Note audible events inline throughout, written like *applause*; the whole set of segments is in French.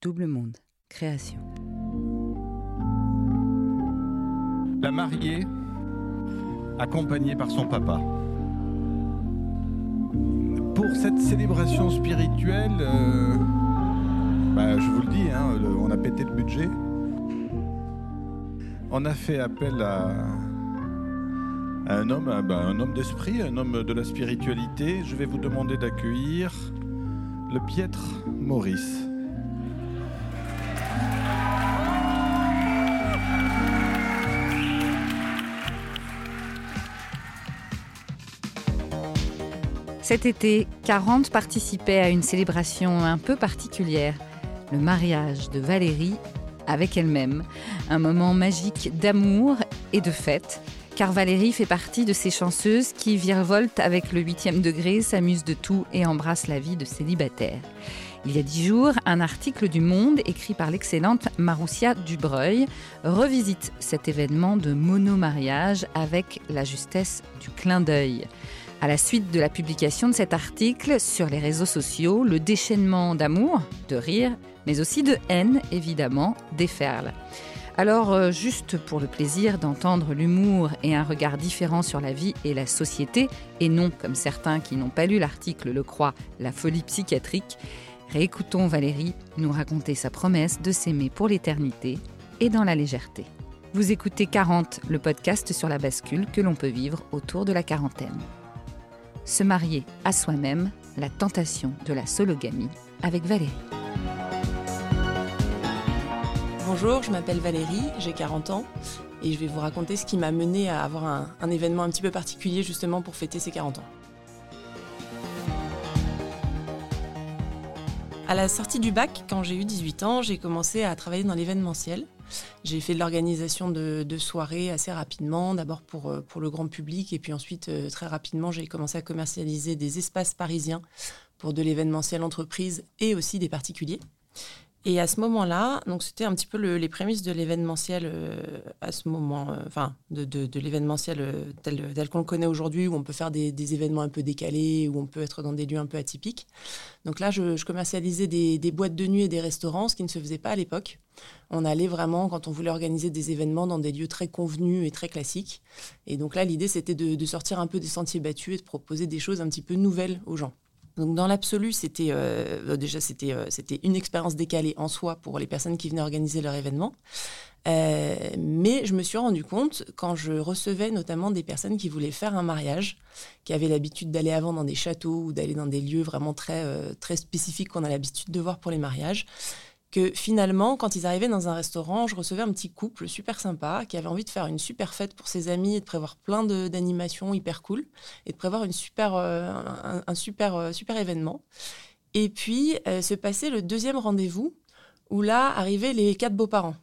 Double Monde, création. La mariée, accompagnée par son papa. Pour cette célébration spirituelle, euh, bah, je vous le dis, hein, on a pété le budget. On a fait appel à, un homme, bah, un homme d'esprit, un homme de la spiritualité. Je vais vous demander d'accueillir le piètre Maurice. Cet été, 40 participaient à une célébration un peu particulière, le mariage de Valérie avec elle-même. Un moment magique d'amour et de fête, car Valérie fait partie de ces chanceuses qui virevoltent avec le huitième degré, s'amusent de tout et embrassent la vie de célibataire. Il y a dix jours, un article du Monde écrit par l'excellente Maroussia Dubreuil revisite cet événement de monomariage avec la justesse du clin d'œil. À la suite de la publication de cet article sur les réseaux sociaux, le déchaînement d'amour, de rire, mais aussi de haine, évidemment, déferle. Alors, euh, juste pour le plaisir d'entendre l'humour et un regard différent sur la vie et la société, et non, comme certains qui n'ont pas lu l'article le croient, la folie psychiatrique, réécoutons Valérie nous raconter sa promesse de s'aimer pour l'éternité et dans la légèreté. Vous écoutez 40, le podcast sur la bascule que l'on peut vivre autour de la quarantaine se marier à soi-même, la tentation de la sologamie avec Valérie. Bonjour, je m'appelle Valérie, j'ai 40 ans et je vais vous raconter ce qui m'a mené à avoir un, événement un petit peu particulier justement pour fêter ces 40 ans. À la sortie du bac, quand j'ai eu 18 ans, j'ai commencé à travailler dans l'événementiel. J'ai fait de l'organisation de, soirées assez rapidement, d'abord pour, euh, pour le grand public, et puis ensuite, euh, très rapidement, j'ai commencé à commercialiser des espaces parisiens pour de l'événementiel entreprise et aussi des particuliers. Et à ce moment-là, donc c'était un petit peu le- les prémices de l'événementiel euh, à ce moment, euh, enfin de, l'événementiel euh, tel, qu'on le connaît aujourd'hui, où on peut faire des, événements un peu décalés, où on peut être dans des lieux un peu atypiques. Donc là, je, commercialisais des, boîtes de nuit et des restaurants, ce qui ne se faisait pas à l'époque. On allait vraiment, quand on voulait organiser des événements, dans des lieux très convenus et très classiques. Et donc là, l'idée, c'était de sortir un peu des sentiers battus et de proposer des choses un petit peu nouvelles aux gens. Donc dans l'absolu, c'était euh, déjà c'était euh, c'était une expérience décalée en soi pour les personnes qui venaient organiser leur événement. Euh, mais je me suis rendu compte quand je recevais notamment des personnes qui voulaient faire un mariage, qui avaient l'habitude d'aller avant dans des châteaux ou d'aller dans des lieux vraiment très très spécifiques qu'on a l'habitude de voir pour les mariages, que finalement, quand ils arrivaient dans un restaurant, je recevais un petit couple super sympa qui avait envie de faire une super fête pour ses amis et de prévoir plein d'animations hyper cool et de prévoir une super, euh, un, super, euh, super événement. Et puis, euh, se passait le deuxième rendez-vous où là arrivaient les quatre beaux-parents.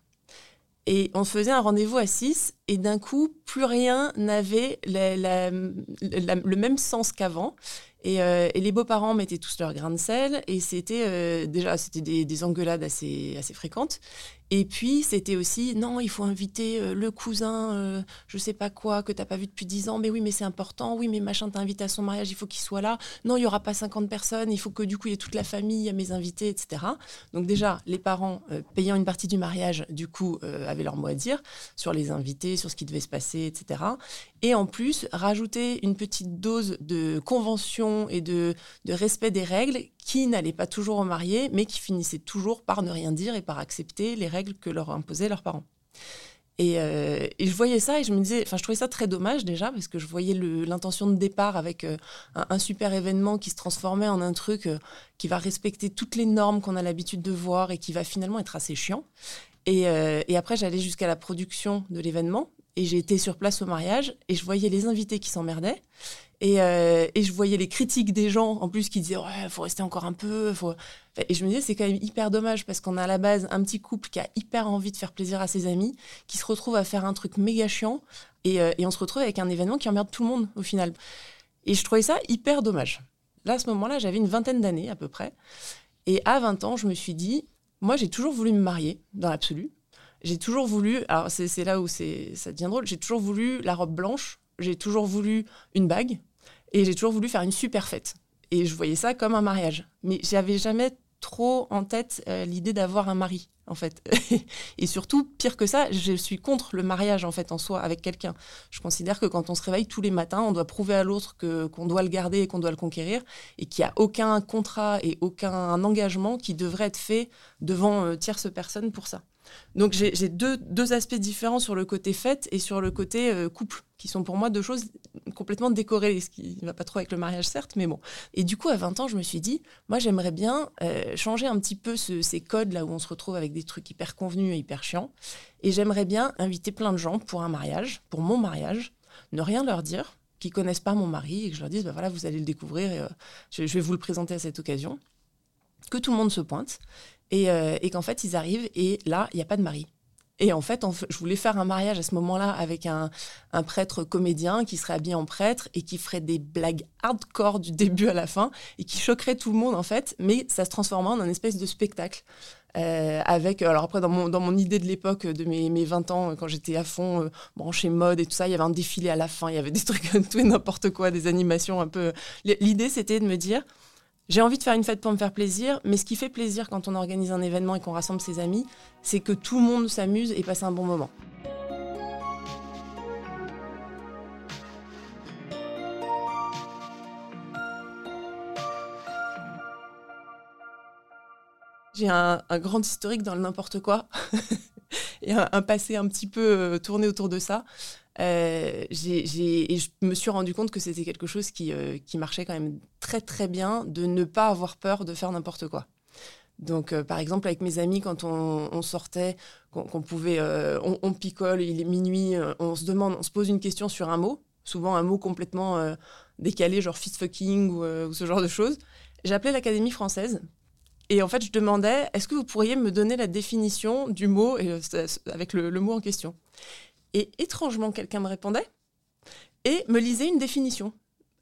Et on faisait un rendez-vous à 6 et d'un coup, plus rien n'avait le même sens qu'avant. Et, euh, les beaux-parents mettaient tous leur grain de sel et c'était euh, déjà c'était des, des engueulades assez, fréquentes. Et puis c'était aussi non, il faut inviter euh, le cousin, je sais pas quoi, que t'as pas vu depuis 10 ans, mais oui, mais c'est important, oui, mais machin t'a invité à son mariage, il faut qu'il soit là. Non, il y aura pas 50 personnes, il faut que du coup il y ait toute la famille, a mes invités, etc. Donc déjà, les parents payant une partie du mariage, du coup, avaient leur mot à dire sur les invités, sur ce qui devait se passer, etc. Et en plus, rajouter une petite dose de convention et de, respect des règles qui n'allaient pas toujours aux mariés, mais qui finissaient toujours par ne rien dire et par accepter les règles que leur imposaient leurs parents. Et, euh, je voyais ça et je me disais, enfin, je trouvais ça très dommage déjà parce que je voyais l'intention de départ avec euh, un, un super événement qui se transformait en un truc euh, qui va respecter toutes les normes qu'on a l'habitude de voir et qui va finalement être assez chiant. Et, euh, et après, j'allais jusqu'à la production de l'événement et j'ai été sur place au mariage et je voyais les invités qui s'emmerdaient. Et, euh, je voyais les critiques des gens en plus qui disaient ouais faut rester encore un peu et je me disais c'est quand même hyper dommage parce qu'on a à la base un petit couple qui a hyper envie de faire plaisir à ses amis qui se retrouve à faire un truc méga chiant et, euh, et on se retrouve avec un événement qui emmerde tout le monde au final. Et je trouvais ça hyper dommage. Là à ce moment-là j'avais une vingtaine d'années à peu près. Et à 20 ans je me suis dit moi j'ai toujours voulu me marier dans l'absolu j'ai toujours voulu alors c'est là où ça devient drôle j'ai toujours voulu la robe blanche j'ai toujours voulu une bague et j'ai toujours voulu faire une super fête. Et je voyais ça comme un mariage. Mais j'avais jamais trop en tête l'idée d'avoir un mari en fait. *laughs* et surtout, pire que ça, je suis contre le mariage en fait en soi avec quelqu'un. Je considère que quand on se réveille tous les matins, on doit prouver à l'autre que qu'on doit le garder et qu'on doit le conquérir et qu'il n'y a aucun contrat et aucun engagement qui devrait être fait devant euh, tierce personne pour ça. Donc j'ai deux, aspects différents sur le côté fête et sur le côté euh, couple, qui sont pour moi deux choses complètement décorées, ce qui ne va pas trop avec le mariage certes, mais bon. Et du coup, à 20 ans, je me suis dit, moi j'aimerais bien euh, changer un petit peu ces codes là où on se retrouve avec des trucs hyper convenus et hyper chiants. Et j'aimerais bien inviter plein de gens pour un mariage, pour mon mariage, ne rien leur dire, qui connaissent pas mon mari, et que je leur dise, bah voilà, vous allez le découvrir, et, euh, je vais vous le présenter à cette occasion que tout le monde se pointe euh, et, qu'en fait, ils arrivent et là, il n'y a pas de mari. Et en fait, je voulais faire un mariage à ce moment-là avec un, prêtre comédien qui serait habillé en prêtre et qui ferait des blagues hardcore du *laughs* début à la fin et qui choquerait tout le monde en fait, mais ça se transformait en un espèce de spectacle. Euh, avec, alors après, dans mon, dans mon idée de l'époque, de mes, mes 20 ans, quand j'étais à fond euh, branché mode et tout ça, il y avait un défilé à la fin, il y avait des trucs, *laughs* tout et n'importe quoi, des animations un peu. L'idée, c'était de me dire, j'ai envie de faire une fête pour me faire plaisir, mais ce qui fait plaisir quand on organise un événement et qu'on rassemble ses amis, c'est que tout le monde s'amuse et passe un bon moment. J'ai un, grand historique dans le n'importe quoi *laughs* et un, passé un petit peu euh, tourné autour de ça. Euh, et je me suis rendu compte que c'était quelque chose qui, euh, qui, marchait quand même très très bien de ne pas avoir peur de faire n'importe quoi. Donc, euh, par exemple, avec mes amis, quand on, sortait, qu'on pouvait, on, picole, il est minuit, on se demande, on se pose une question sur un mot, souvent un mot complètement décalé, genre fist fucking ou, ce genre de choses. J'appelais l'Académie française et en fait, je demandais, est-ce que vous pourriez me donner la définition du mot et, avec le mot en question? Et étrangement, quelqu'un me répondait et me lisait une définition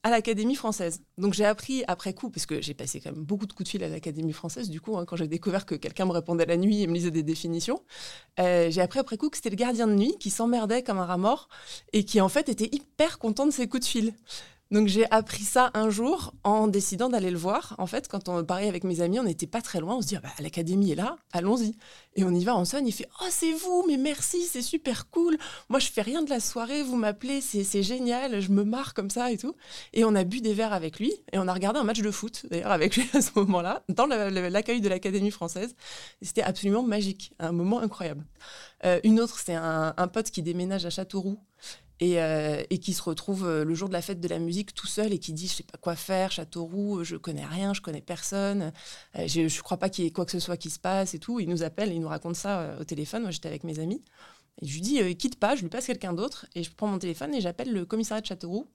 à l'Académie française. Donc j'ai appris après coup, parce que j'ai passé quand même beaucoup de coups de fil à l'Académie française, du coup, hein, quand j'ai découvert que quelqu'un me répondait la nuit et me lisait des définitions, euh, j'ai appris après coup que c'était le gardien de nuit qui s'emmerdait comme un rat mort et qui en fait était hyper content de ses coups de fil. Donc j'ai appris ça un jour en décidant d'aller le voir. En fait, quand on parlait avec mes amis, on n'était pas très loin. On se dit, ah bah, l'académie est là, allons-y. Et on y va, on sonne, il fait, oh c'est vous, mais merci, c'est super cool. Moi je fais rien de la soirée, vous m'appelez, c'est génial, je me marre comme ça et tout. Et on a bu des verres avec lui et on a regardé un match de foot d'ailleurs avec lui *laughs* à ce moment-là, dans l'accueil de l'Académie française. C'était absolument magique, un moment incroyable. Euh, une autre, c'est un, un pote qui déménage à Châteauroux euh, et, qui se retrouve euh, le jour de la fête de la musique tout seul et qui dit je sais pas quoi faire, Châteauroux, je connais rien, je connais personne, euh, je, ne crois pas qu'il y ait quoi que ce soit qui se passe et tout. Il nous appelle, il nous raconte ça au téléphone. Moi j'étais avec mes amis et je lui dis quitte pas, je lui passe quelqu'un d'autre et je prends mon téléphone et j'appelle le commissariat de Châteauroux.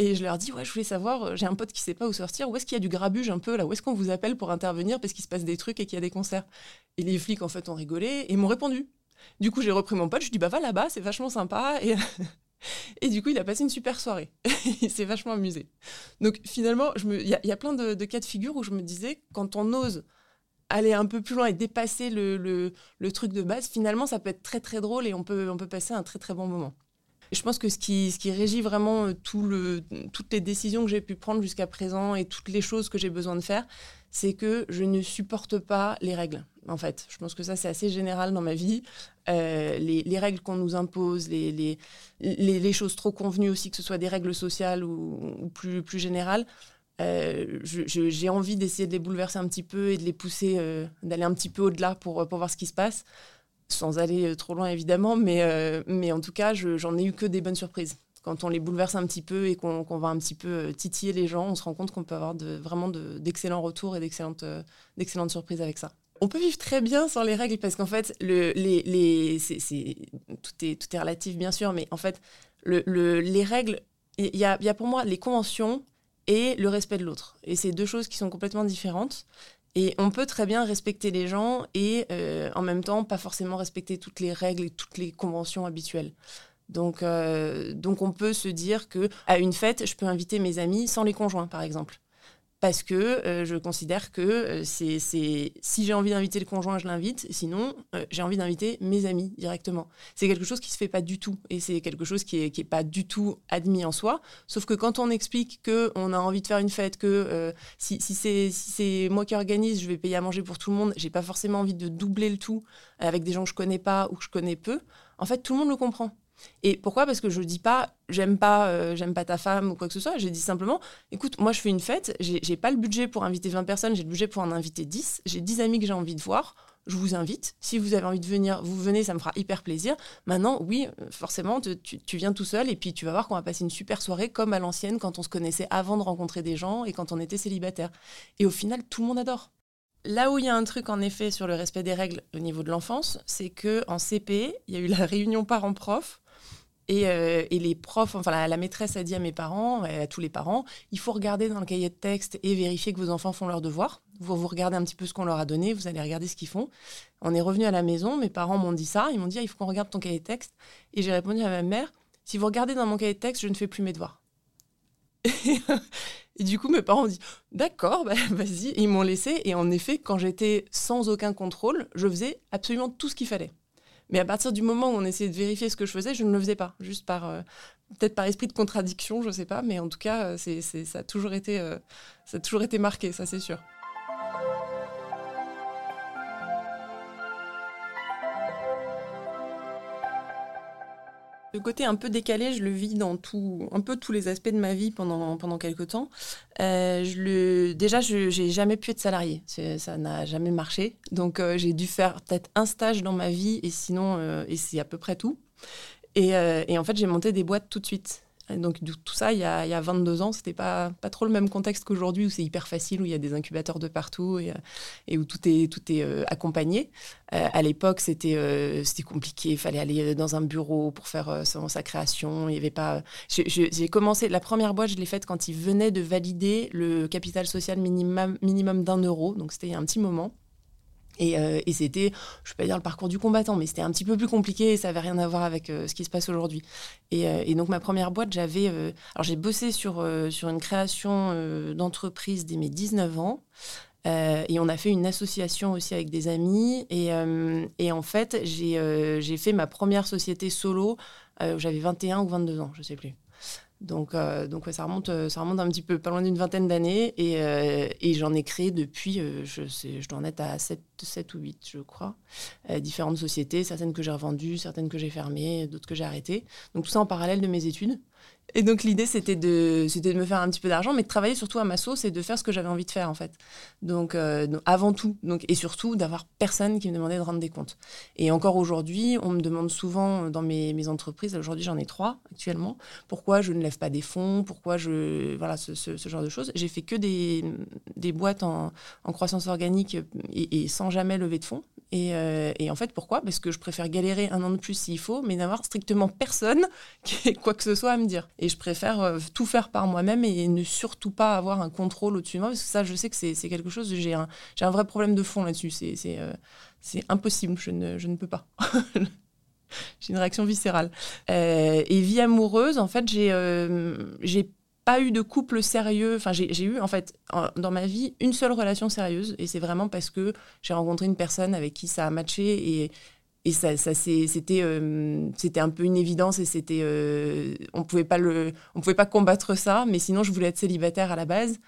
Et je leur dis, ouais, je voulais savoir, j'ai un pote qui sait pas où sortir, où est-ce qu'il y a du grabuge un peu, là, où est-ce qu'on vous appelle pour intervenir parce qu'il se passe des trucs et qu'il y a des concerts? Et les flics, en fait, ont rigolé et m'ont répondu. Du coup, j'ai repris mon pote, je dis, bah va là-bas, c'est vachement sympa. *laughs* Et, du coup, il a passé une super soirée. *laughs* il s'est vachement amusé. Donc finalement, il y, a plein de, cas de figure où je me disais, quand on ose aller un peu plus loin et dépasser le, le, truc de base, finalement, ça peut être très très drôle et on peut, on peut passer un très très bon moment. Je pense que ce qui, ce qui régit vraiment euh, tout le, toutes les décisions que j'ai pu prendre jusqu'à présent et toutes les choses que j'ai besoin de faire, c'est que je ne supporte pas les règles en fait. Je pense que ça, c'est assez général dans ma vie. Euh, les, règles qu'on nous impose, les, les, choses trop convenues aussi, que ce soit des règles sociales ou, plus, plus générales, euh, j'ai envie d'essayer de les bouleverser un petit peu et de les pousser, d'aller un petit peu au-delà pour, pour voir ce qui se passe, sans aller trop loin évidemment, mais, mais en tout cas, j'en ai eu que des bonnes surprises. Quand on les bouleverse un petit peu et qu'on va un petit peu titiller les gens, on se rend compte qu'on peut avoir vraiment d'excellents retours et d'excellentes surprises avec ça. On peut vivre très bien sans les règles parce qu'en fait, le, les, les tout, est, tout est relatif bien sûr, mais en fait, le, les règles, il y y a, pour moi les conventions et le respect de l'autre. Et c'est deux choses qui sont complètement différentes. Et on peut très bien respecter les gens et euh, en même temps pas forcément respecter toutes les règles et toutes les conventions habituelles. Donc, euh, donc on peut se dire que à une fête, je peux inviter mes amis sans les conjoints, par exemple. Parce que euh, je considère que euh, c'est, si j'ai envie d'inviter le conjoint, je l'invite. Sinon, euh, j'ai envie d'inviter mes amis directement. C'est quelque chose qui se fait pas du tout et c'est quelque chose qui est, qui est pas du tout admis en soi. Sauf que quand on explique que on a envie de faire une fête, que si, si, c'est, si moi qui organise, je vais payer à manger pour tout le monde. J'ai pas forcément envie de doubler le tout avec des gens que je connais pas ou que je connais peu. En fait, tout le monde le comprend. Et pourquoi? Parce que je dis pas j'aime pas euh, j'aime pas ta femme ou quoi que ce soit. J'ai dit simplement écoute, moi je fais une fête, j'ai pas le budget pour inviter 20 personnes, j'ai le budget pour en inviter 10. J'ai 10 amis que j'ai envie de voir. Je vous invite. Si vous avez envie de venir, vous venez, ça me fera hyper plaisir. Maintenant, oui, forcément, tu, tu viens tout seul et puis tu vas voir qu'on va passer une super soirée comme à l'ancienne quand on se connaissait avant de rencontrer des gens et quand on était célibataire. Et au final, tout le monde adore. Là où il y a un truc en effet sur le respect des règles au niveau de l'enfance, c'est que en CP, il y a eu la réunion parents-prof euh, et, les profs, enfin la, maîtresse a dit à mes parents, à tous les parents, il faut regarder dans le cahier de texte et vérifier que vos enfants font leurs devoirs. Vous, vous regardez un petit peu ce qu'on leur a donné, vous allez regarder ce qu'ils font. On est revenu à la maison, mes parents m'ont dit ça, ils m'ont dit ah, il faut qu'on regarde ton cahier de texte. Et j'ai répondu à ma mère, si vous regardez dans mon cahier de texte, je ne fais plus mes devoirs. et du coup, mes parents ont dit D'accord, bah, vas-y. Ils m'ont laissé. Et en effet, quand j'étais sans aucun contrôle, je faisais absolument tout ce qu'il fallait. Mais à partir du moment où on essayait de vérifier ce que je faisais, je ne le faisais pas, juste par euh, peut-être par esprit de contradiction, je ne sais pas, mais en tout cas, euh, c'est, toujours été, euh, ça a toujours été marqué, ça c'est sûr. Le côté un peu décalé, je le vis dans tout, un peu tous les aspects de ma vie pendant, pendant quelques temps. Euh, je le, déjà, je n'ai jamais pu être salarié. Ça n'a jamais marché. Donc, euh, j'ai dû faire peut-être un stage dans ma vie et sinon, euh, et c'est à peu près tout. Et, et en fait, j'ai monté des boîtes tout de suite. Donc tout ça, il y a, il y a 22 ans, c'était pas, pas trop le même contexte qu'aujourd'hui où c'est hyper facile, où il y a des incubateurs de partout et, où tout est, tout est euh, accompagné. Euh, à l'époque, c'était euh, compliqué, il fallait aller dans un bureau pour faire sa création. J'ai commencé, la première boîte, je l'ai faite quand ils venaient de valider le capital social minimum, minimum d'un euro, donc c'était un petit moment. Euh, et, c'était, je ne vais pas dire le parcours du combattant, mais c'était un petit peu plus compliqué et ça n'avait rien à voir avec euh, ce qui se passe aujourd'hui. Euh, et, donc ma première boîte, j'avais, alors j'ai bossé sur, sur une création d'entreprise dès mes 19 ans. et on a fait une association aussi avec des amis. Et, et en fait, j'ai fait ma première société solo. J'avais 21 ou 22 ans, je ne sais plus. Donc, euh, ça, remonte, euh, ça remonte un petit peu, pas loin d'une vingtaine d'années. Et, euh, j'en ai créé depuis, je, sais, je dois en être à 7, 7 ou 8, je crois. différentes sociétés, certaines que j'ai revendues, certaines que j'ai fermées, d'autres que j'ai arrêtées. Donc tout ça en parallèle de mes études. Et donc l'idée c'était de, c'était de me faire un petit peu d'argent, mais de travailler surtout à ma sauce et de faire ce que j'avais envie de faire en fait. Donc, euh, avant tout, donc, et surtout d'avoir personne qui me demandait de rendre des comptes. Et encore aujourd'hui, on me demande souvent dans mes, entreprises, aujourd'hui j'en ai trois actuellement, pourquoi je ne lève pas des fonds, pourquoi je... Voilà, ce, genre de choses. J'ai fait que des, des boîtes en, en croissance organique et, et, sans jamais lever de fonds. Et, euh, et, en fait, pourquoi? Parce que je préfère galérer un an de plus s'il faut, mais n'avoir strictement personne *laughs* qui ait quoi que ce soit à me dire. Et je préfère euh, tout faire par moi-même et ne surtout pas avoir un contrôle au-dessus de moi, parce que ça, je sais que c'est quelque chose, j'ai un, vrai problème de fond là-dessus. C'est euh, impossible, je ne, peux pas. *laughs* j'ai une réaction viscérale. Euh, et vie amoureuse, en fait, j'ai j'ai pas eu de couple sérieux. Enfin, j'ai eu, en fait, dans ma vie, une seule relation sérieuse. Et c'est vraiment parce que j'ai rencontré une personne avec qui ça a matché et et ça, c'était euh, c'était un peu une évidence et c'était euh, on pouvait pas le on pouvait pas combattre ça mais sinon je voulais être célibataire à la base.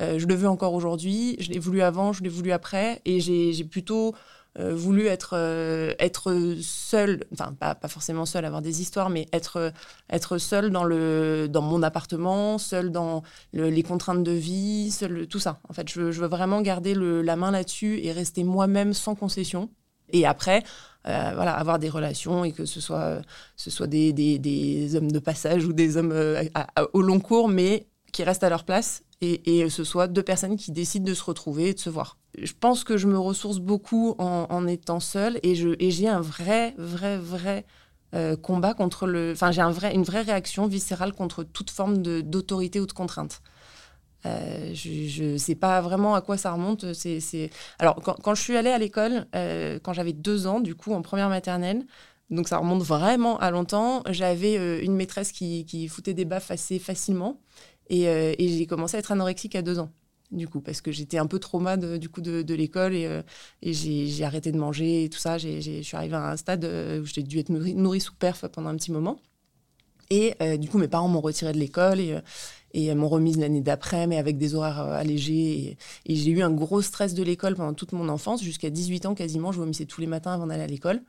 Euh, je le veux encore aujourd'hui. Je l'ai voulu avant je l'ai voulu après. Et j'ai plutôt voulu être être seule enfin pas, pas forcément seule avoir des histoires mais être être seule dans le dans mon appartement seule dans les contraintes de vie tout ça. En fait je je veux vraiment garder le, la main là-dessus et rester moi-même sans concession. Et après, euh, voilà, avoir des relations et que ce soit, ce soit des, des, hommes de passage ou des hommes euh, au long cours, mais qui restent à leur place et, ce soit deux personnes qui décident de se retrouver et de se voir. Je pense que je me ressource beaucoup en, en étant seule et j'ai un vrai, vrai, vrai euh, combat contre le. Enfin, j'ai un vrai, une vraie réaction viscérale contre toute forme d'autorité ou de contrainte. Euh, je ne sais pas vraiment à quoi ça remonte. C'est, Alors, quand, je suis allée à l'école, euh, quand j'avais deux ans, du coup, en première maternelle, donc ça remonte vraiment à longtemps, j'avais euh, une maîtresse qui, qui, foutait des baffes assez facilement. Et, j'ai commencé à être anorexique à deux ans. du coup, parce que j'étais un peu trauma du coup de, l'école et, j'ai arrêté de manger et tout ça. je suis arrivée à un stade où j'ai dû être nourrie, sous perf pendant un petit moment. Et du coup, mes parents m'ont retirée de l'école et, et m'ont remise l'année d'après, mais avec des horaires allégés. Et, j'ai eu un gros stress de l'école pendant toute mon enfance, jusqu'à 18 ans quasiment. Je vomissais tous les matins avant d'aller à l'école.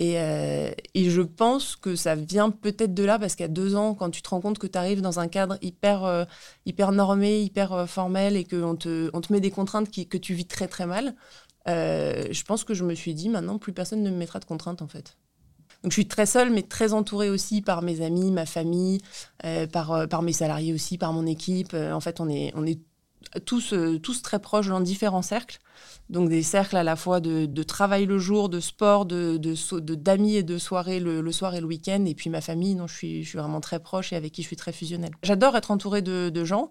Euh, et, je pense que ça vient peut-être de là, parce qu'à deux ans, quand tu te rends compte que tu arrives dans un cadre hyper, euh, hyper normé, hyper euh, formel, et qu'on te, on te met des contraintes que tu vis très très mal, je pense que je me suis dit, maintenant, plus personne ne me mettra de contraintes, en fait. Donc je suis très seule, mais très entourée aussi par mes amis, ma famille, par, par mes salariés aussi, par mon équipe. en fait, on est, on est tous, tous très proches dans différents cercles. Donc des cercles à la fois de, travail le jour, de sport, de, d'amis et de soirées le, soir et le week-end. Et puis ma famille, non, je suis, je suis vraiment très proche et avec qui je suis très fusionnelle. J'adore être entourée de, gens.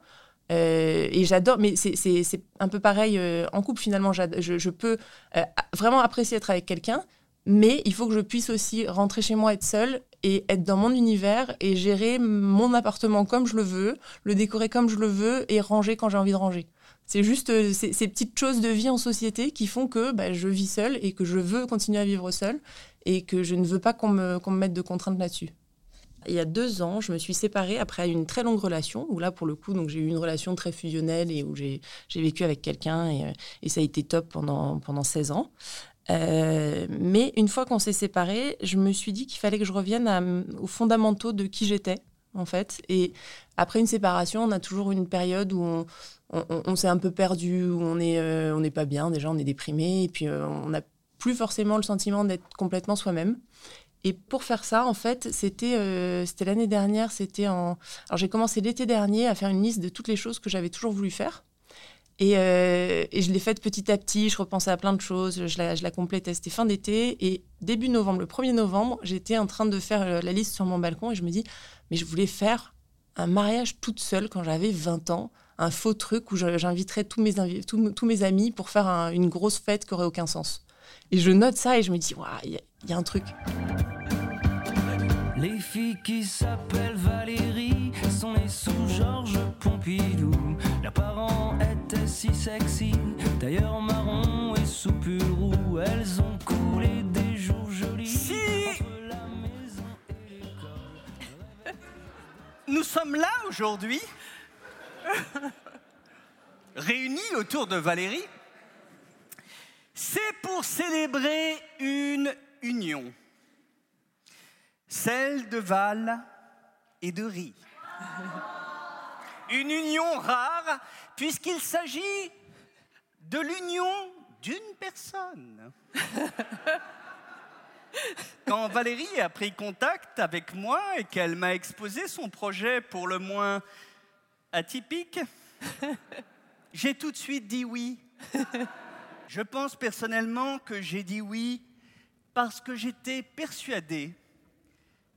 Euh, et j'adore, mais c'est, un peu pareil euh, en couple finalement. Je, peux euh, vraiment apprécier être avec quelqu'un, mais il faut que je puisse aussi rentrer chez moi, être seule et être dans mon univers et gérer mon appartement comme je le veux, le décorer comme je le veux et ranger quand j'ai envie de ranger. C'est juste euh, ces, petites choses de vie en société qui font que bah, je vis seule et que je veux continuer à vivre seule et que je ne veux pas qu'on me, mette de contraintes là-dessus. Il y a deux ans, je me suis séparée après une très longue relation, où là, pour le coup, j'ai eu une relation très fusionnelle et où j'ai vécu avec quelqu'un et, et, ça a été top pendant, pendant 16 ans. Euh, mais une fois qu'on s'est séparés, je me suis dit qu'il fallait que je revienne aux fondamentaux de qui j'étais, en fait. Et après une séparation, on a toujours une période où on, s'est un peu perdu, on n'est euh, pas bien, déjà on est déprimé, et puis euh, on n'a plus forcément le sentiment d'être complètement soi-même. Et pour faire ça, en fait, c'était c'était l'année dernière, c'était en... Alors j'ai commencé l'été dernier à faire une liste de toutes les choses que j'avais toujours voulu faire. Et, et je l'ai faite petit à petit, je repensais à plein de choses, je la, complétais, c'était fin d'été. Et début novembre, le 1er novembre, j'étais en train de faire la liste sur mon balcon et je me dis, mais je voulais faire un mariage toute seule quand j'avais 20 ans un faux truc où j'inviterais tous mes, tous, mes amis pour faire une grosse fête qui aurait aucun sens. Et je note ça et je me dis, il y, a un truc. Les filles qui s'appellent Valérie sont nées sous Georges Pompidou. Leurs parents étaient si sexy, d'ailleurs marron et sous pull roux. Elles ont coulé des jours jolis. Si la maison et Nous sommes là aujourd'hui réunis autour de Valérie, c'est pour célébrer une union, celle de Val et de Rie. Une union rare puisqu'il s'agit de l'union d'une personne. Quand Valérie a pris contact avec moi et qu'elle m'a exposé son projet pour le moins atypique, j'ai tout de suite dit oui. Je pense personnellement que j'ai dit oui parce que j'étais persuadé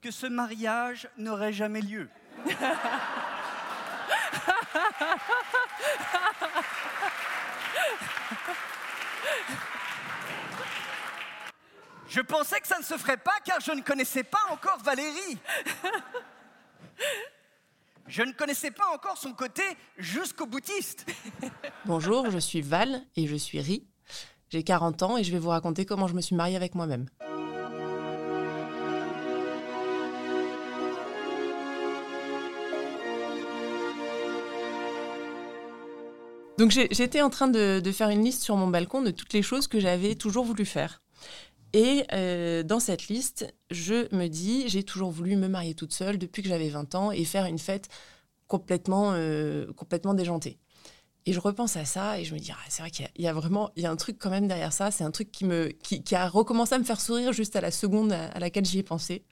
que ce mariage n'aurait jamais lieu. Je pensais que ça ne se ferait pas car je ne connaissais pas encore Valérie. Je ne connaissais pas encore son côté jusqu'au boutiste. Bonjour, je suis Val et je suis Ri. J'ai 40 ans et je vais vous raconter comment je me suis mariée avec moi-même. Donc j'étais en train de, faire une liste sur mon balcon de toutes les choses que j'avais toujours voulu faire. Et euh, dans cette liste, je me dis, j'ai toujours voulu me marier toute seule depuis que j'avais 20 ans et faire une fête complètement, euh, complètement déjantée. Et je repense à ça et je me dis, ah, c'est vrai qu'il y, a vraiment il y a un truc quand même derrière ça. C'est un truc qui, me, qui, a recommencé à me faire sourire juste à la seconde à, laquelle j'y ai pensé.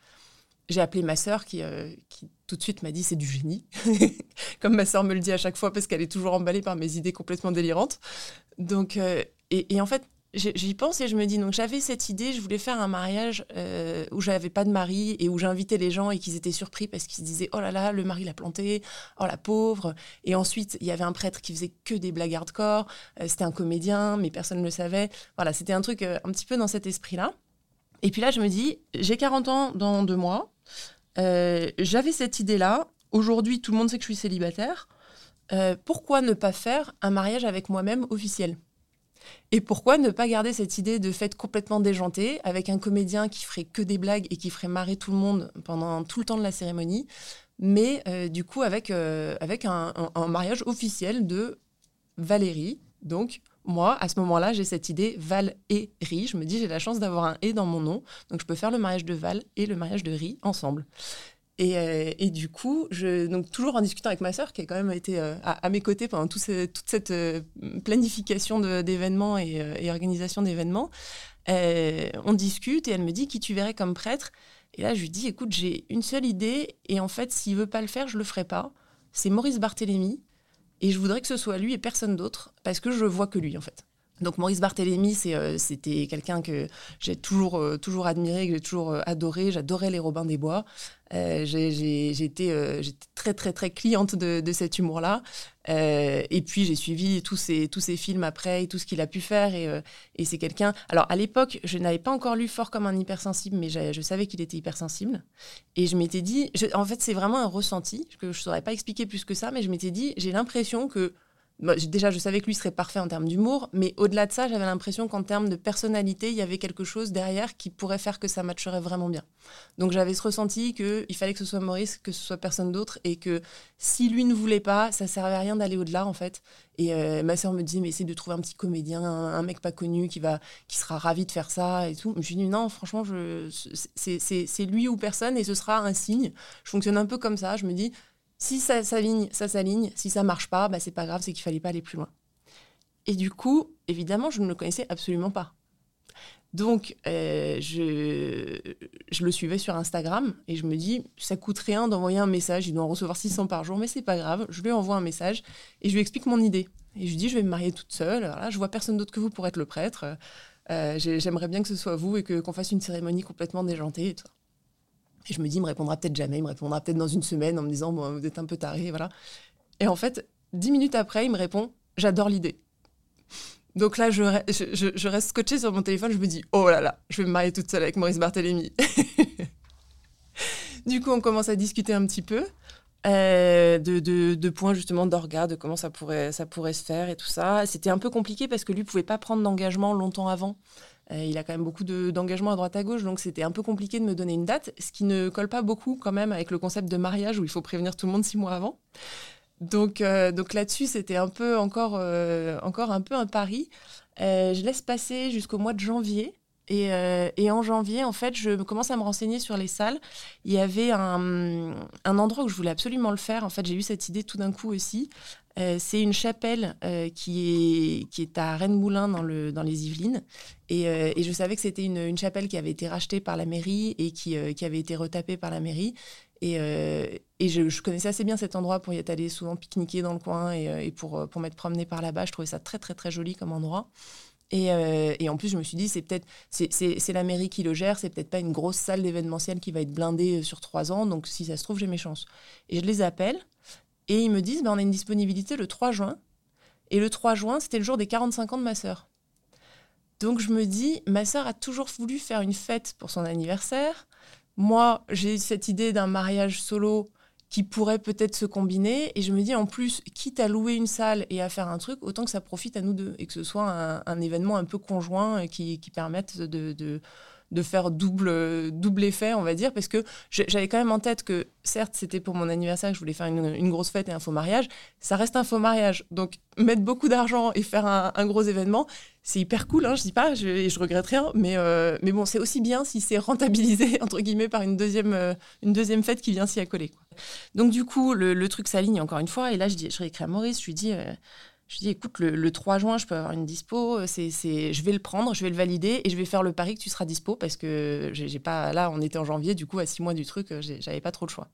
J'ai appelé ma sœur qui, euh, qui tout de suite m'a dit c'est du génie, *laughs* comme ma sœur me le dit à chaque fois parce qu'elle est toujours emballée par mes idées complètement délirantes. Donc, et, en fait, j'y pense et je me dis, donc j'avais cette idée, je voulais faire un mariage euh, où j'avais pas de mari et où j'invitais les gens et qu'ils étaient surpris parce qu'ils se disaient, oh là là, le mari l'a planté, oh la pauvre. Et ensuite, il y avait un prêtre qui faisait que des blagues hardcore, euh, c'était un comédien, mais personne ne le savait. Voilà, c'était un truc euh, un petit peu dans cet esprit-là. Et puis là, je me dis, j'ai 40 ans dans deux mois, j'avais cette idée-là, aujourd'hui, tout le monde sait que je suis célibataire. pourquoi ne pas faire un mariage avec moi-même officiel? Et pourquoi ne pas garder cette idée de fête complètement déjantée avec un comédien qui ferait que des blagues et qui ferait marrer tout le monde pendant tout le temps de la cérémonie, mais euh, du coup avec, euh, avec un, mariage officiel de Valérie. Donc moi, à ce moment-là, j'ai cette idée Val et Ri. Je me dis, j'ai la chance d'avoir un et dans mon nom, donc je peux faire le mariage de Val et le mariage de Ri ensemble. Euh, et, du coup, donc toujours en discutant avec ma sœur, qui a quand même été euh, à, mes côtés pendant toute cette euh, planification d'événements et, et, organisation d'événements, on discute et elle me dit qui tu verrais comme prêtre? Et là, je lui dis, écoute, j'ai une seule idée et en fait, s'il veut pas le faire, je le ferai pas. C'est Maurice Barthélémy et je voudrais que ce soit lui et personne d'autre parce que je vois que lui en fait. Donc Maurice Barthélémy, c'était quelqu'un que j'ai toujours, toujours admiré, que j'ai toujours adoré. J'adorais les Robins des Bois. Euh, J'étais euh, très, très, très cliente de, de cet humour-là. Euh, et puis, j'ai suivi tous ces, tous films après et tout ce qu'il a pu faire. Et, euh, et c'est quelqu'un. Alors, à l'époque, je n'avais pas encore lu Fort comme un hypersensible, mais je savais qu'il était hypersensible. Et je m'étais dit. en fait, c'est vraiment un ressenti que je ne saurais pas expliquer plus que ça, mais je m'étais dit j'ai l'impression que déjà, je savais que lui serait parfait en termes d'humour, mais au-delà de ça, j'avais l'impression qu'en termes de personnalité, il y avait quelque chose derrière qui pourrait faire que ça matcherait vraiment bien. Donc j'avais ce ressenti qu'il fallait que ce soit Maurice, que ce soit personne d'autre, et que si lui ne voulait pas, ça servait à rien d'aller au-delà, en fait. Et euh, ma sœur me disait, mais essaye de trouver un petit comédien, un, mec pas connu qui, va, qui sera ravi de faire ça et tout. Je lui ai dit, non, franchement, c'est lui ou personne, et ce sera un signe. Je fonctionne un peu comme ça. Je me dis, si ça s'aligne, ça s'aligne. Si ça marche pas, bah, c'est pas grave, c'est qu'il fallait pas aller plus loin. Et du coup, évidemment, je ne le connaissais absolument pas. Donc, euh, je, le suivais sur Instagram et je me dis, ça coûte rien d'envoyer un message. Il doit en recevoir 600 par jour, mais c'est pas grave. Je lui envoie un message et je lui explique mon idée. Et je lui dis, je vais me marier toute seule. Voilà, je vois personne d'autre que vous pour être le prêtre. Euh, J'aimerais bien que ce soit vous et qu'on fasse une cérémonie complètement déjantée et. Et je me dis, il me répondra peut-être jamais, il me répondra peut-être dans une semaine en me disant, vous êtes un peu taré, voilà. Et en fait, dix minutes après, il me répond, j'adore l'idée. Donc là, je, reste scotché sur mon téléphone, je me dis, oh là là, je vais me marier toute seule avec Maurice Barthélémy. *laughs* du coup, on commence à discuter un petit peu. Euh, de, de, points justement d'orga, de comment ça pourrait, ça pourrait se faire et tout ça. C'était un peu compliqué parce que lui pouvait pas prendre d'engagement longtemps avant. Euh, il a quand même beaucoup d'engagement à droite à gauche, donc c'était un peu compliqué de me donner une date, ce qui ne colle pas beaucoup quand même avec le concept de mariage où il faut prévenir tout le monde six mois avant. Donc, euh, donc là-dessus, c'était un peu encore, euh, encore un peu un pari. je laisse passer jusqu'au mois de janvier. Et, et, en janvier, en fait, je commence à me renseigner sur les salles. Il y avait un, un endroit où je voulais absolument le faire. En fait, j'ai eu cette idée tout d'un coup aussi. Euh, c'est une chapelle euh, qui, est, qui est à Rennes-Moulin dans, le, dans les Yvelines. Et, euh, je savais que c'était une, chapelle qui avait été rachetée par la mairie et qui, qui avait été retapée par la mairie. Et, je, connaissais assez bien cet endroit pour y être allé souvent pique-niquer dans le coin et, et pour, pour m'être promené par là-bas. Je trouvais ça très, très, très joli comme endroit. Et, et, en plus, je me suis dit, c'est peut-être, c'est la mairie qui le gère, c'est peut-être pas une grosse salle d'événementiel qui va être blindée sur trois ans, donc si ça se trouve, j'ai mes chances. Et je les appelle, et ils me disent, ben, on a une disponibilité le 3 juin. Et le 3 juin, c'était le jour des 45 ans de ma sœur. Donc je me dis, ma sœur a toujours voulu faire une fête pour son anniversaire. Moi, j'ai cette idée d'un mariage solo qui pourrait peut-être se combiner. Et je me dis, en plus, quitte à louer une salle et à faire un truc, autant que ça profite à nous deux et que ce soit un, événement un peu conjoint qui, qui permette de faire double, double effet, on va dire, parce que j'avais quand même en tête que, certes, c'était pour mon anniversaire que je voulais faire une, grosse fête et un faux mariage, ça reste un faux mariage. Donc, mettre beaucoup d'argent et faire un, gros événement, c'est hyper cool, hein, je dis pas, je, je regrette rien, mais, euh, mais bon, c'est aussi bien si c'est rentabilisé, *laughs* entre guillemets, par une deuxième, euh, une deuxième fête qui vient s'y accoler. Donc, du coup, le, truc s'aligne encore une fois, et là, je, dis, je réécris à Maurice, je lui dis... Euh, je dis, écoute, le, 3 juin, je peux avoir une dispo. C'est, c'est, je vais le prendre, je vais le valider et je vais faire le pari que tu seras dispo parce que j'ai, pas. Là, on était en janvier, du coup, à 6 mois du truc, j'avais pas trop le choix.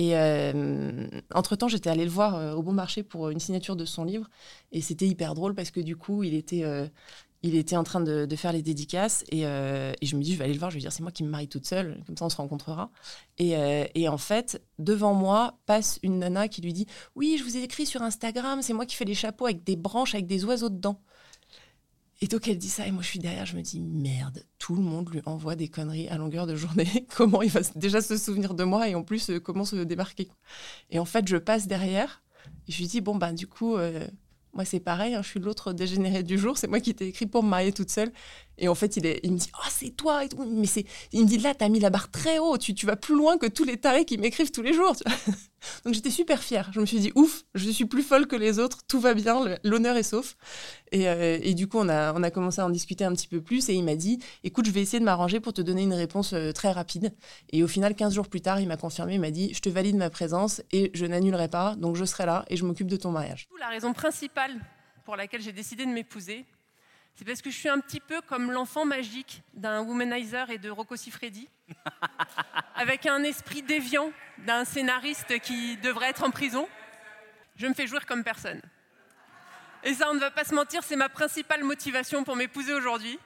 Et euh, entre-temps, j'étais allée le voir euh, au bon marché pour une signature de son livre. Et c'était hyper drôle parce que du coup, il était, euh, il était en train de, faire les dédicaces euh, et, je me dis, je vais aller le voir, je vais dire, c'est moi qui me marie toute seule, comme ça on se rencontrera. Et, euh, en fait, devant moi passe une nana qui lui dit, oui, je vous ai écrit sur Instagram, c'est moi qui fais les chapeaux avec des branches, avec des oiseaux dedans. Et donc elle dit ça et moi je suis derrière, je me dis merde, tout le monde lui envoie des conneries à longueur de journée. *laughs* comment il va déjà se souvenir de moi et en plus euh, comment se démarquer Et en fait je passe derrière Et je lui dis, bon, ben, du coup, moi, c'est pareil, hein, je suis l'autre dégénéré du jour, c'est moi qui t'ai écrit pour me marier toute seule. Et en fait, il, est, il me dit, oh, c'est toi. Et. Mais il me dit, là, t'as mis la barre très haut, tu, tu vas plus loin que tous les tarés qui m'écrivent tous les jours. Donc j'étais super fière. Je me suis dit, ouf, je suis plus folle que les autres, tout va bien, l'honneur est sauf. Et, euh, et, du coup, on a, on a commencé à en discuter un petit peu plus et il m'a dit, écoute, je vais essayer de m'arranger pour te donner une réponse euh, très rapide. Et au final, 15 jours plus tard, il m'a confirmé, il m'a dit, je te valide ma présence et je n'annulerai pas, donc je serai là et je m'occupe de ton mariage. La raison principale pour laquelle j'ai décidé de m'épouser, c'est parce que je suis un petit peu comme l'enfant magique d'un womanizer et de Rocco Siffredi, *laughs* avec un esprit déviant d'un scénariste qui devrait être en prison. Je me fais jouir comme personne. Et ça, on ne va pas se mentir, c'est ma principale motivation pour m'épouser aujourd'hui.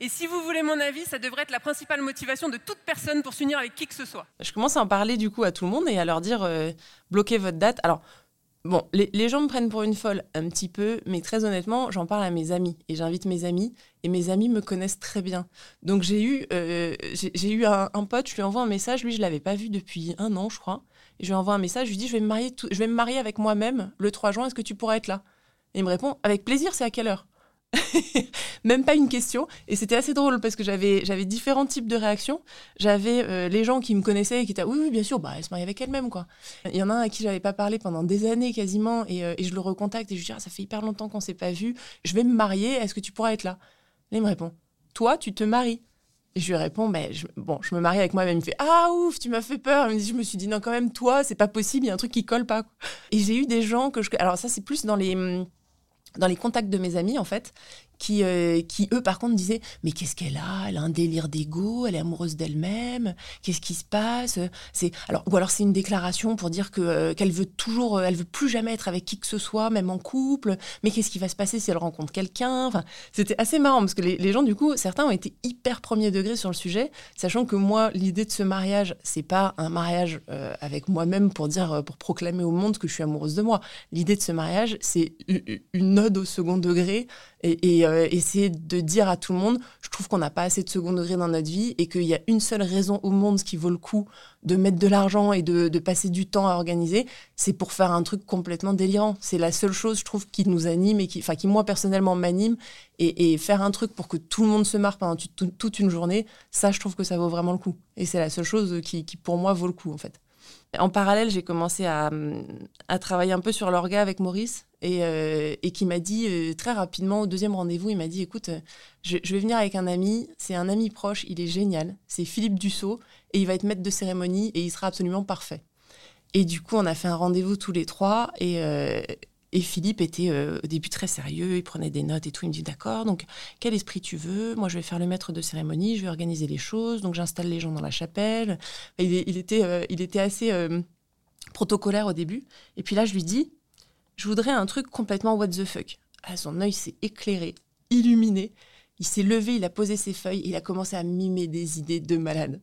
Et si vous voulez mon avis, ça devrait être la principale motivation de toute personne pour s'unir avec qui que ce soit. Je commence à en parler du coup à tout le monde et à leur dire euh, bloquez votre date. Alors, Bon, les, gens me prennent pour une folle un petit peu, mais très honnêtement, j'en parle à mes amis et j'invite mes amis et mes amis me connaissent très bien. Donc j'ai eu, euh, j'ai eu un, pote, je lui envoie un message, lui je l'avais pas vu depuis un an, je crois, et je lui envoie un message, je lui dis je vais me marier, avec moi-même le 3 juin, est-ce que tu pourrais être là? Et il me répond avec plaisir, c'est à quelle heure? *laughs* même pas une question. Et c'était assez drôle parce que j'avais, différents types de réactions. J'avais euh, les gens qui me connaissaient et qui étaient oui, bien sûr, bah, elle se marie avec elle-même. quoi. Il y en a un à qui j'avais pas parlé pendant des années quasiment et, euh, et je le recontacte et je lui dis ah, ça fait hyper longtemps qu'on s'est pas vu. Je vais me marier, est-ce que tu pourras être là? Là, il me répond toi, tu te maries. Et je lui réponds, mais je, bon, je me marie avec moi-même. Il me fait, ah ouf, tu m'as fait peur. Je me suis dit, non, quand même, toi, c'est pas possible, il y a un truc qui colle pas. Et j'ai eu des gens que je. Alors, ça, c'est plus dans les dans les contacts de mes amis, en fait, qui, euh, qui eux, par contre, disaient Mais qu'est-ce qu'elle a? Elle a un délire d'ego, elle est amoureuse d'elle-même, qu'est-ce qui se passe? C'est alors Ou alors c'est une déclaration pour dire que euh, qu'elle veut toujours, euh, elle veut plus jamais être avec qui que ce soit, même en couple, mais qu'est-ce qui va se passer si elle rencontre quelqu'un? Enfin, C'était assez marrant, parce que les, gens, du coup, certains ont été hyper premier degré sur le sujet, sachant que moi, l'idée de ce mariage, c'est pas un mariage avec moi-même pour dire, pour proclamer au monde que je suis amoureuse de moi. L'idée de ce mariage, c'est une ode au second degré et, et euh, essayer de dire à tout le monde, je trouve qu'on n'a pas assez de second degré dans notre vie et qu'il y a une seule raison au monde qui vaut le coup de mettre de l'argent et de, passer du temps à organiser, c'est pour faire un truc complètement délirant. C'est la seule chose, je trouve, qui nous anime et qui, enfin, qui moi personnellement m'anime. Et, faire un truc pour que tout le monde se marre pendant toute une journée, ça, je trouve que ça vaut vraiment le coup. Et c'est la seule chose qui, qui, pour moi, vaut le coup, en fait. En parallèle, j'ai commencé à, à, travailler un peu sur l'orga avec Maurice euh, et, qui m'a dit euh, très rapidement au deuxième rendez-vous, il m'a dit écoute, je, vais venir avec un ami, c'est un ami proche, il est génial, c'est Philippe Dussault et il va être maître de cérémonie et il sera absolument parfait. Et du coup, on a fait un rendez-vous tous les trois et, euh, et Philippe était au début très sérieux, il prenait des notes et tout. Il me dit D'accord, donc quel esprit tu veux? Moi, je vais faire le maître de cérémonie, je vais organiser les choses, donc j'installe les gens dans la chapelle. Il, il était, il était assez protocolaire au début. Et puis là, je lui dis je voudrais un truc complètement what the fuck. Son œil s'est éclairé, illuminé. Il s'est levé, il a posé ses feuilles, il a commencé à mimer des idées de malade.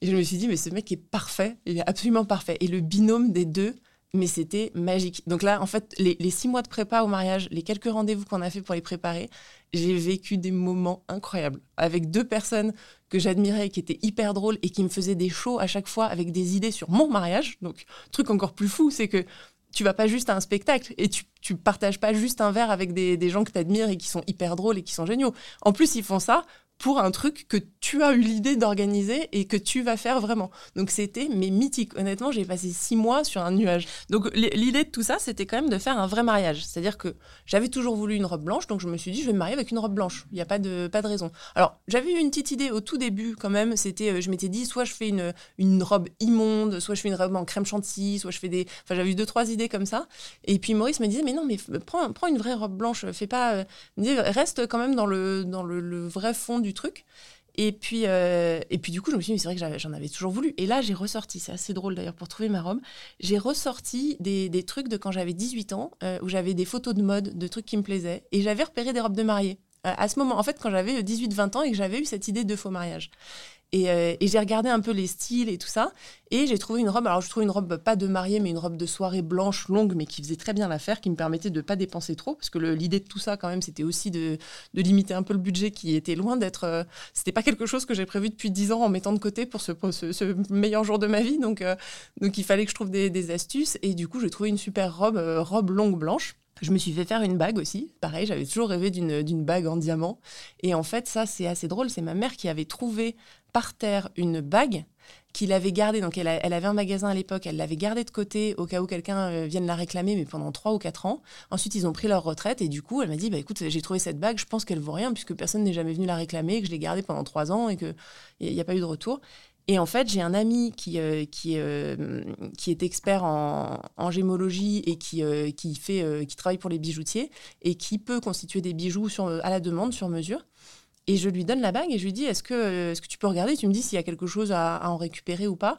Et je me suis dit, mais ce mec est parfait, il est absolument parfait. Et le binôme des deux, mais c'était magique. Donc là, en fait, les, six mois de prépa au mariage, les quelques rendez-vous qu'on a fait pour les préparer, j'ai vécu des moments incroyables avec deux personnes que j'admirais, qui étaient hyper drôles et qui me faisaient des shows à chaque fois avec des idées sur mon mariage. Donc, truc encore plus fou, c'est que tu vas pas juste à un spectacle et tu, tu partages pas juste un verre avec des, des gens que tu admires et qui sont hyper drôles et qui sont géniaux. En plus, ils font ça pour un truc que tu as eu l'idée d'organiser et que tu vas faire vraiment. Donc c'était mais mythique. Honnêtement, j'ai passé six mois sur un nuage. Donc l'idée de tout ça, c'était quand même de faire un vrai mariage. C'est-à-dire que j'avais toujours voulu une robe blanche, donc je me suis dit, je vais me marier avec une robe blanche. Il n'y a pas de, pas de raison. Alors j'avais eu une petite idée au tout début quand même. C'était, euh, je m'étais dit, soit je fais une, une robe immonde, soit je fais une robe en crème chantilly, soit je fais des... Enfin j'avais eu deux, trois idées comme ça. Et puis Maurice me disait, mais non, mais prends, prends une vraie robe blanche. Fais pas... Euh, reste quand même dans le, dans le, le vrai fond du truc. Et puis, euh, et puis du coup, je me suis dit, c'est vrai que j'en avais toujours voulu. Et là, j'ai ressorti, c'est assez drôle d'ailleurs pour trouver ma robe, j'ai ressorti des, des, trucs de quand j'avais 18 ans, euh, où j'avais des photos de mode, de trucs qui me plaisaient, et j'avais repéré des robes de mariée. Euh, à ce moment, en fait, quand j'avais 18-20 ans et que j'avais eu cette idée de faux mariage. Et, j'ai regardé un peu les styles et tout ça. Et j'ai trouvé une robe, alors je trouve une robe pas de mariée, mais une robe de soirée blanche, longue, mais qui faisait très bien l'affaire, qui me permettait de ne pas dépenser trop. Parce que l'idée de tout ça, quand même, c'était aussi de, limiter un peu le budget qui était loin d'être. c'était pas quelque chose que j'ai prévu depuis 10 ans en mettant de côté pour ce, ce, meilleur jour de ma vie. Donc, donc il fallait que je trouve des, des astuces. Et du coup, j'ai trouvé une super robe, robe longue blanche je me suis fait faire une bague aussi. Pareil, j'avais toujours rêvé d'une bague en diamant. Et en fait, ça, c'est assez drôle. C'est ma mère qui avait trouvé par terre une bague qu'il avait gardée. Donc, elle, avait un magasin à l'époque. Elle l'avait gardée de côté au cas où quelqu'un euh, vienne la réclamer, mais pendant trois ou quatre ans. Ensuite, ils ont pris leur retraite. Et du coup, elle m'a dit bah, écoute, j'ai trouvé cette bague. Je pense qu'elle vaut rien puisque personne n'est jamais venu la réclamer, que je l'ai gardée pendant trois ans et qu'il n'y a pas eu de retour. Et en fait, j'ai un ami qui, euh, euh, qui est expert en, en gémologie et qui, euh, qui, fait, qui travaille pour les bijoutiers et qui peut constituer des bijoux à la demande, sur mesure. Et je lui donne la bague et je lui dis Est-ce que, est que tu peux regarder? Tu me dis s'il y a quelque chose à, en récupérer ou pas.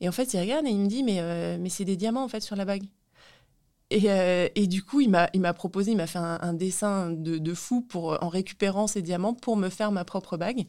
Et en fait, il regarde et il me dit Mais, mais c'est des diamants en fait sur la bague. Et, et, du coup, il m'a proposé, il m'a fait un, un dessin de, de, fou pour, en récupérant ces diamants pour me faire ma propre bague.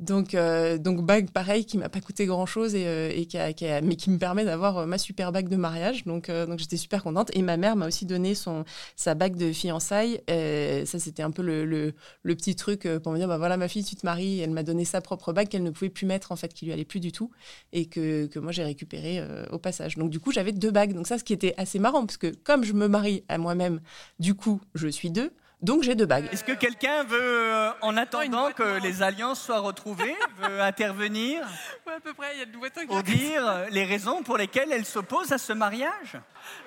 Donc, euh, donc bague pareil qui m'a pas coûté grand chose et, euh, et qui mais qui me permet d'avoir euh, ma super bague de mariage. Donc, donc j'étais super contente. Et ma mère m'a aussi donné son sa bague de fiançailles. ça c'était un peu le, le, le, petit truc pour me dire bah voilà ma fille tu te maries. Elle m'a donné sa propre bague qu'elle ne pouvait plus mettre en fait, qui lui allait plus du tout et que, que moi j'ai récupéré au passage. Donc du coup j'avais deux bagues. Donc ça ce qui était assez marrant parce que comme je me marie à moi-même, du coup je suis deux. Donc j'ai deux bagues. Est-ce que quelqu'un veut, euh, en attendant que les alliances soient retrouvées, *laughs* veut intervenir Oui, à peu près, il y a une Pour dire les raisons pour lesquelles elle s'oppose à ce mariage?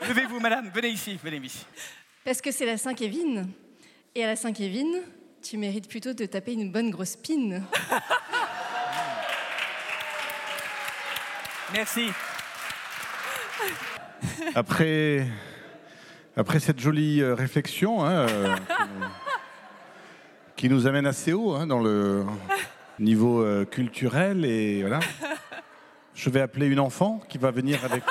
Levez-vous, madame, venez ici, venez ici. Parce que c'est la Saint-Kévin. Et à la Saint-Kévin, tu mérites plutôt de taper une bonne grosse pine. *laughs* Merci. Après après cette jolie euh, réflexion, hein, euh, *laughs* qui nous amène assez haut hein, dans le niveau euh, culturel, et voilà, je vais appeler une enfant qui va venir avec.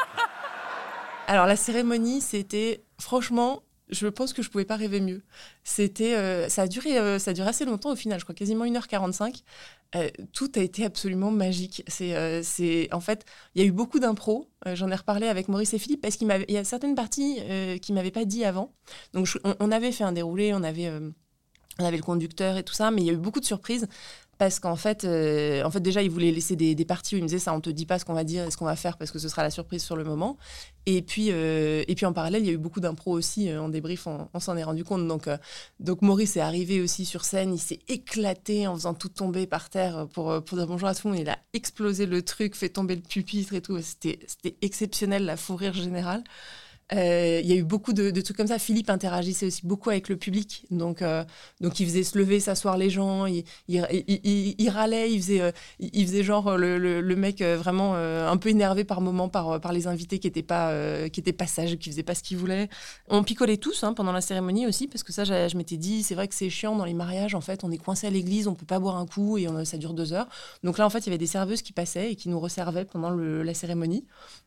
Alors la cérémonie, c'était franchement je pense que je pouvais pas rêver mieux. C'était, euh, ça a duré, euh, ça a duré assez longtemps au final, je crois quasiment 1h45. Euh, tout a été absolument magique. C'est, c'est, en fait, il y a eu beaucoup d'impro. j'en ai reparlé avec Maurice et Philippe parce qu'il y a certaines parties qui m'avaient pas dit avant. Donc, on, avait fait un déroulé, on avait, on avait le conducteur et tout ça, mais il y a eu beaucoup de surprises parce qu'en fait, euh, en fait, déjà, il voulait laisser des, parties où il me disait ça, on te dit pas ce qu'on va dire et ce qu'on va faire parce que ce sera la surprise sur le moment. Et puis, euh, et puis en parallèle, il y a eu beaucoup d'impro aussi euh, en débrief, on, s'en est rendu compte. Donc, donc Maurice est arrivé aussi sur scène, il s'est éclaté en faisant tout tomber par terre pour, pour dire bonjour à tout le monde. Il a explosé le truc, fait tomber le pupitre et tout. C'était exceptionnel, la fou rire générale. Euh, il y a eu beaucoup de, trucs comme ça. Philippe interagissait aussi beaucoup avec le public. Donc, euh, donc il faisait se lever, s'asseoir les gens. Il, il, râlait, il faisait, euh, il faisait genre le, mec vraiment un peu énervé par moment par, les invités qui n'étaient pas, qui étaient pas sages, qui faisaient pas ce qu'ils voulaient. On picolait tous hein, pendant la cérémonie aussi, parce que ça, je m'étais dit, c'est vrai que c'est chiant dans les mariages. En fait, on est coincé à l'église, on peut pas boire un coup et ça dure deux heures. Donc là, en fait, il y avait des serveuses qui passaient et qui nous resservaient pendant la cérémonie.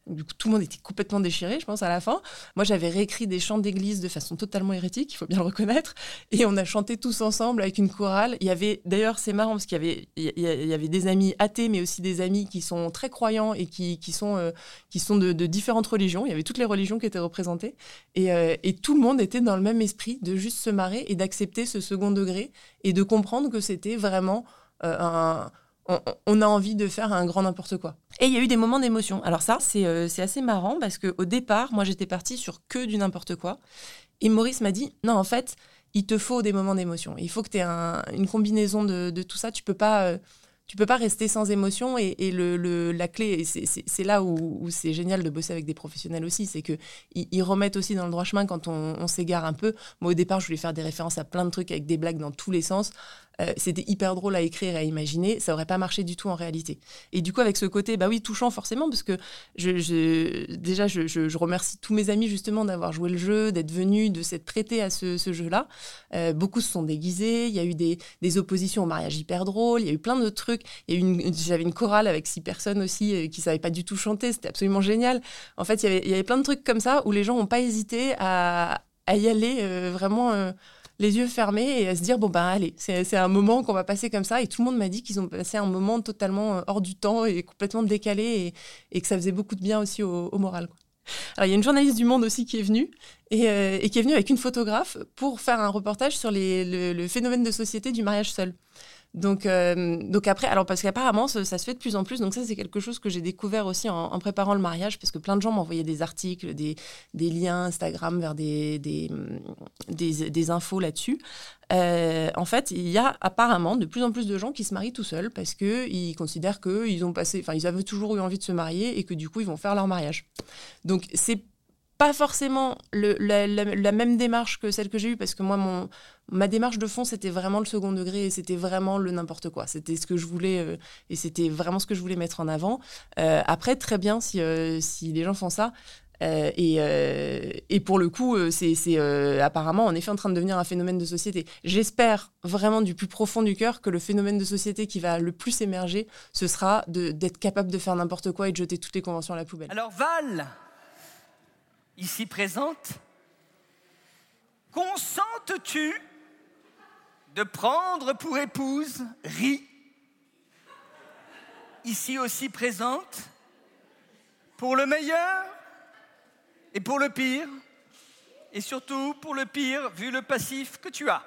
Du coup, tout le monde était complètement déchiré, je pense, à la fin. Moi, j'avais réécrit des chants d'église de façon totalement hérétique, il faut bien le reconnaître. Et on a chanté tous ensemble avec une chorale. Il y avait, d'ailleurs, c'est marrant parce qu'il y avait, il y avait des amis athées, mais aussi des amis qui sont très croyants et qui, qui sont, euh, qui sont de, différentes religions. Il y avait toutes les religions qui étaient représentées. Et, euh, et tout le monde était dans le même esprit de juste se marrer et d'accepter ce second degré et de comprendre que c'était vraiment euh, un on, a envie de faire un grand n'importe quoi. Et il y a eu des moments d'émotion. Alors ça, euh, c'est assez marrant parce qu'au départ, moi, j'étais partie sur que du n'importe quoi. Et Maurice m'a dit, non, en fait, il te faut des moments d'émotion. Il faut que tu aies une combinaison de, tout ça. Tu peux pas... Euh, tu peux pas rester sans émotion et, la clé, c'est là où, c'est génial de bosser avec des professionnels aussi, c'est qu'ils ils remettent aussi dans le droit chemin quand on, on s'égare un peu. Moi, au départ, je voulais faire des références à plein de trucs avec des blagues dans tous les sens. Euh, c'était hyper drôle à écrire et à imaginer, ça aurait pas marché du tout en réalité. Et du coup, avec ce côté, bah oui, touchant forcément, parce que déjà, je, remercie tous mes amis justement d'avoir joué le jeu, d'être venus, de s'être prêtés à ce, jeu-là. Euh, beaucoup se sont déguisés, il y a eu des, oppositions au mariage hyper drôles, il y a eu plein de trucs. J'avais une chorale avec six personnes aussi euh, qui savaient pas du tout chanter, c'était absolument génial. En fait, il y, avait, plein de trucs comme ça où les gens n'ont pas hésité à, y aller vraiment les yeux fermés et à se dire bon ben allez, c'est un moment qu'on va passer comme ça. Et tout le monde m'a dit qu'ils ont passé un moment totalement hors du temps et complètement décalé et, que ça faisait beaucoup de bien aussi au, moral. Alors, il y a une journaliste du Monde aussi qui est venue et, qui est venue avec une photographe pour faire un reportage sur le, phénomène de société du mariage seul. Donc, euh, donc après, alors parce qu'apparemment ça, se fait de plus en plus. Donc ça c'est quelque chose que j'ai découvert aussi en, préparant le mariage, parce que plein de gens m'envoyaient des articles, des, liens Instagram vers des, des, des, infos là-dessus. Euh, en fait, il y a apparemment de plus en plus de gens qui se marient tout seuls parce que ils considèrent qu'ils ont passé, enfin ils avaient toujours eu envie de se marier et que du coup ils vont faire leur mariage. Donc c'est pas forcément la, même démarche que celle que j'ai eue, parce que moi, mon, ma démarche de fond, c'était vraiment le second degré et c'était vraiment le n'importe quoi. C'était ce que je voulais euh, et c'était vraiment ce que je voulais mettre en avant. Euh, après, très bien si, euh, si les gens font ça. Et, et, pour le coup, c'est apparemment en effet en train de devenir un phénomène de société. J'espère vraiment du plus profond du cœur que le phénomène de société qui va le plus émerger, ce sera d'être capable de faire n'importe quoi et de jeter toutes les conventions à la poubelle. Alors Val, ici présente, consentes-tu de prendre pour épouse Ri, ici aussi présente, pour le meilleur et pour le pire, et surtout pour le pire vu le passif que tu as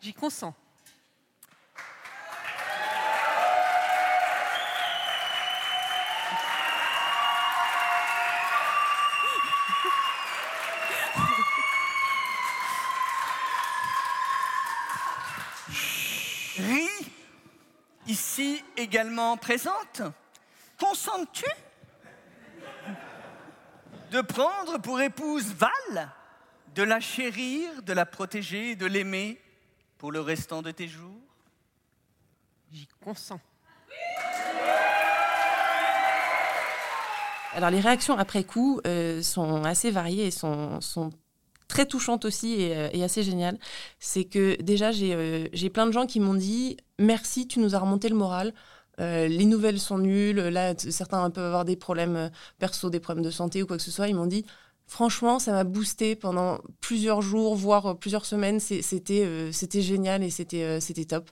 J'y consens. Présente, consentes-tu de prendre pour épouse Val, de la chérir, de la protéger, de l'aimer pour le restant de tes jours? J'y consens. Alors les réactions après coup euh, sont assez variées et sont, très touchantes aussi et, euh, assez géniales. C'est que déjà j'ai euh, j'ai plein de gens qui m'ont dit merci, tu nous as remonté le moral. Euh, les nouvelles sont nulles. Là, certains peuvent avoir des problèmes euh, perso, des problèmes de santé ou quoi que ce soit. Ils m'ont dit, franchement, ça m'a boosté pendant plusieurs jours, voire euh, plusieurs semaines. C'était génial et c'était top.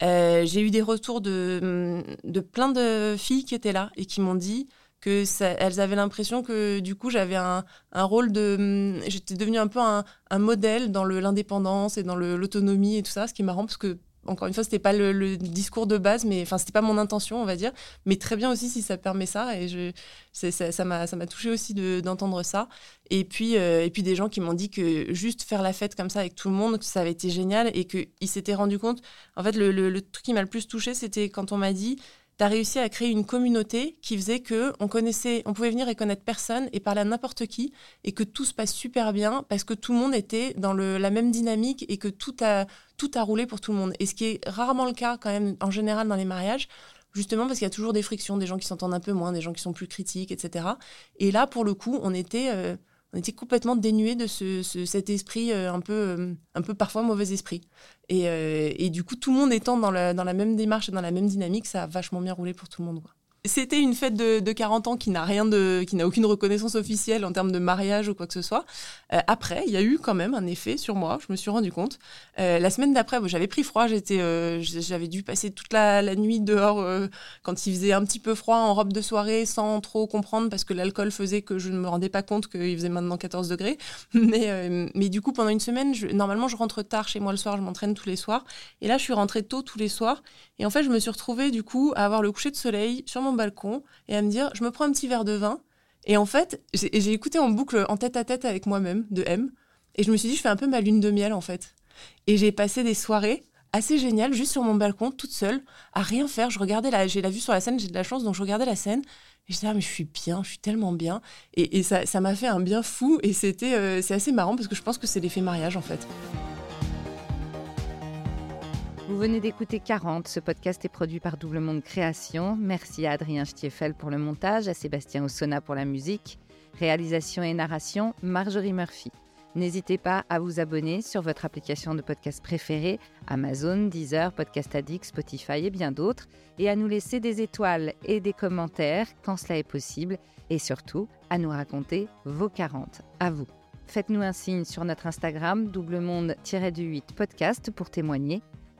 J'ai eu des retours de, de plein de filles qui étaient là et qui m'ont dit que elles avaient l'impression que du coup j'avais un, un, rôle de j'étais devenue un peu un, un modèle dans l'indépendance et dans l'autonomie et tout ça ce qui est marrant parce que encore une fois, c'était pas le, discours de base, mais enfin, c'était pas mon intention, on va dire. Mais très bien aussi si ça permet ça. Et je, ça m'a ça m'a touché aussi d'entendre ça. Et puis, euh, et puis des gens qui m'ont dit que juste faire la fête comme ça avec tout le monde, ça avait été génial et qu'ils s'étaient rendu compte. En fait, le, le truc qui m'a le plus touché, c'était quand on m'a dit tu réussi à créer une communauté qui faisait que on connaissait, on pouvait venir et connaître personne et parler à n'importe qui et que tout se passe super bien parce que tout le monde était dans la même dynamique et que tout a, tout a roulé pour tout le monde. Et ce qui est rarement le cas quand même en général dans les mariages, justement parce qu'il y a toujours des frictions, des gens qui s'entendent un peu moins, des gens qui sont plus critiques, etc. Et là, pour le coup, on était... Euh, on était complètement dénué de ce, cet esprit euh, un peu, euh, un peu parfois mauvais esprit. Et, euh, et, du coup, tout le monde étant dans la, dans la même démarche dans la même dynamique, ça a vachement bien roulé pour tout le monde. Quoi. C'était une fête de, de, 40 ans qui n'a rien de, qui n'a aucune reconnaissance officielle en termes de mariage ou quoi que ce soit. Euh, après, il y a eu quand même un effet sur moi. Je me suis rendu compte. Euh, la semaine d'après, j'avais pris froid. J'étais, euh, j'avais dû passer toute la, nuit dehors quand il faisait un petit peu froid en robe de soirée, sans trop comprendre parce que l'alcool faisait que je ne me rendais pas compte qu'il faisait maintenant 14 degrés. *laughs* Mais, mais du coup, pendant une semaine, normalement, je rentre tard chez moi le soir. Je m'entraîne tous les soirs. Et là, je suis rentrée tôt tous les soirs. Et en fait, je me suis retrouvée du coup à avoir le coucher de soleil sur mon balcon et à me dire, je me prends un petit verre de vin. Et en fait, j'ai écouté en boucle en tête à tête avec moi-même de M. Et je me suis dit, je fais un peu ma lune de miel en fait. Et j'ai passé des soirées assez géniales juste sur mon balcon, toute seule, à rien faire. Je regardais la, j'ai la vue sur la scène, j'ai de la chance, donc je regardais la scène. Et je disais, ah, mais je suis bien, je suis tellement bien. Et, ça, m'a fait un bien fou. Et c'était, euh, c'est assez marrant parce que je pense que c'est l'effet mariage en fait. Vous venez d'écouter 40. Ce podcast est produit par Double Monde Création. Merci à Adrien Stiefel pour le montage, à Sébastien Ossona pour la musique. Réalisation et narration, Marjorie Murphy. N'hésitez pas à vous abonner sur votre application de podcast préférée, Amazon, Deezer, Podcast Addict, Spotify et bien d'autres, et à nous laisser des étoiles et des commentaires quand cela est possible, et surtout à nous raconter vos 40. À vous. Faites-nous un signe sur notre Instagram doublemonde-du8 podcast pour témoigner.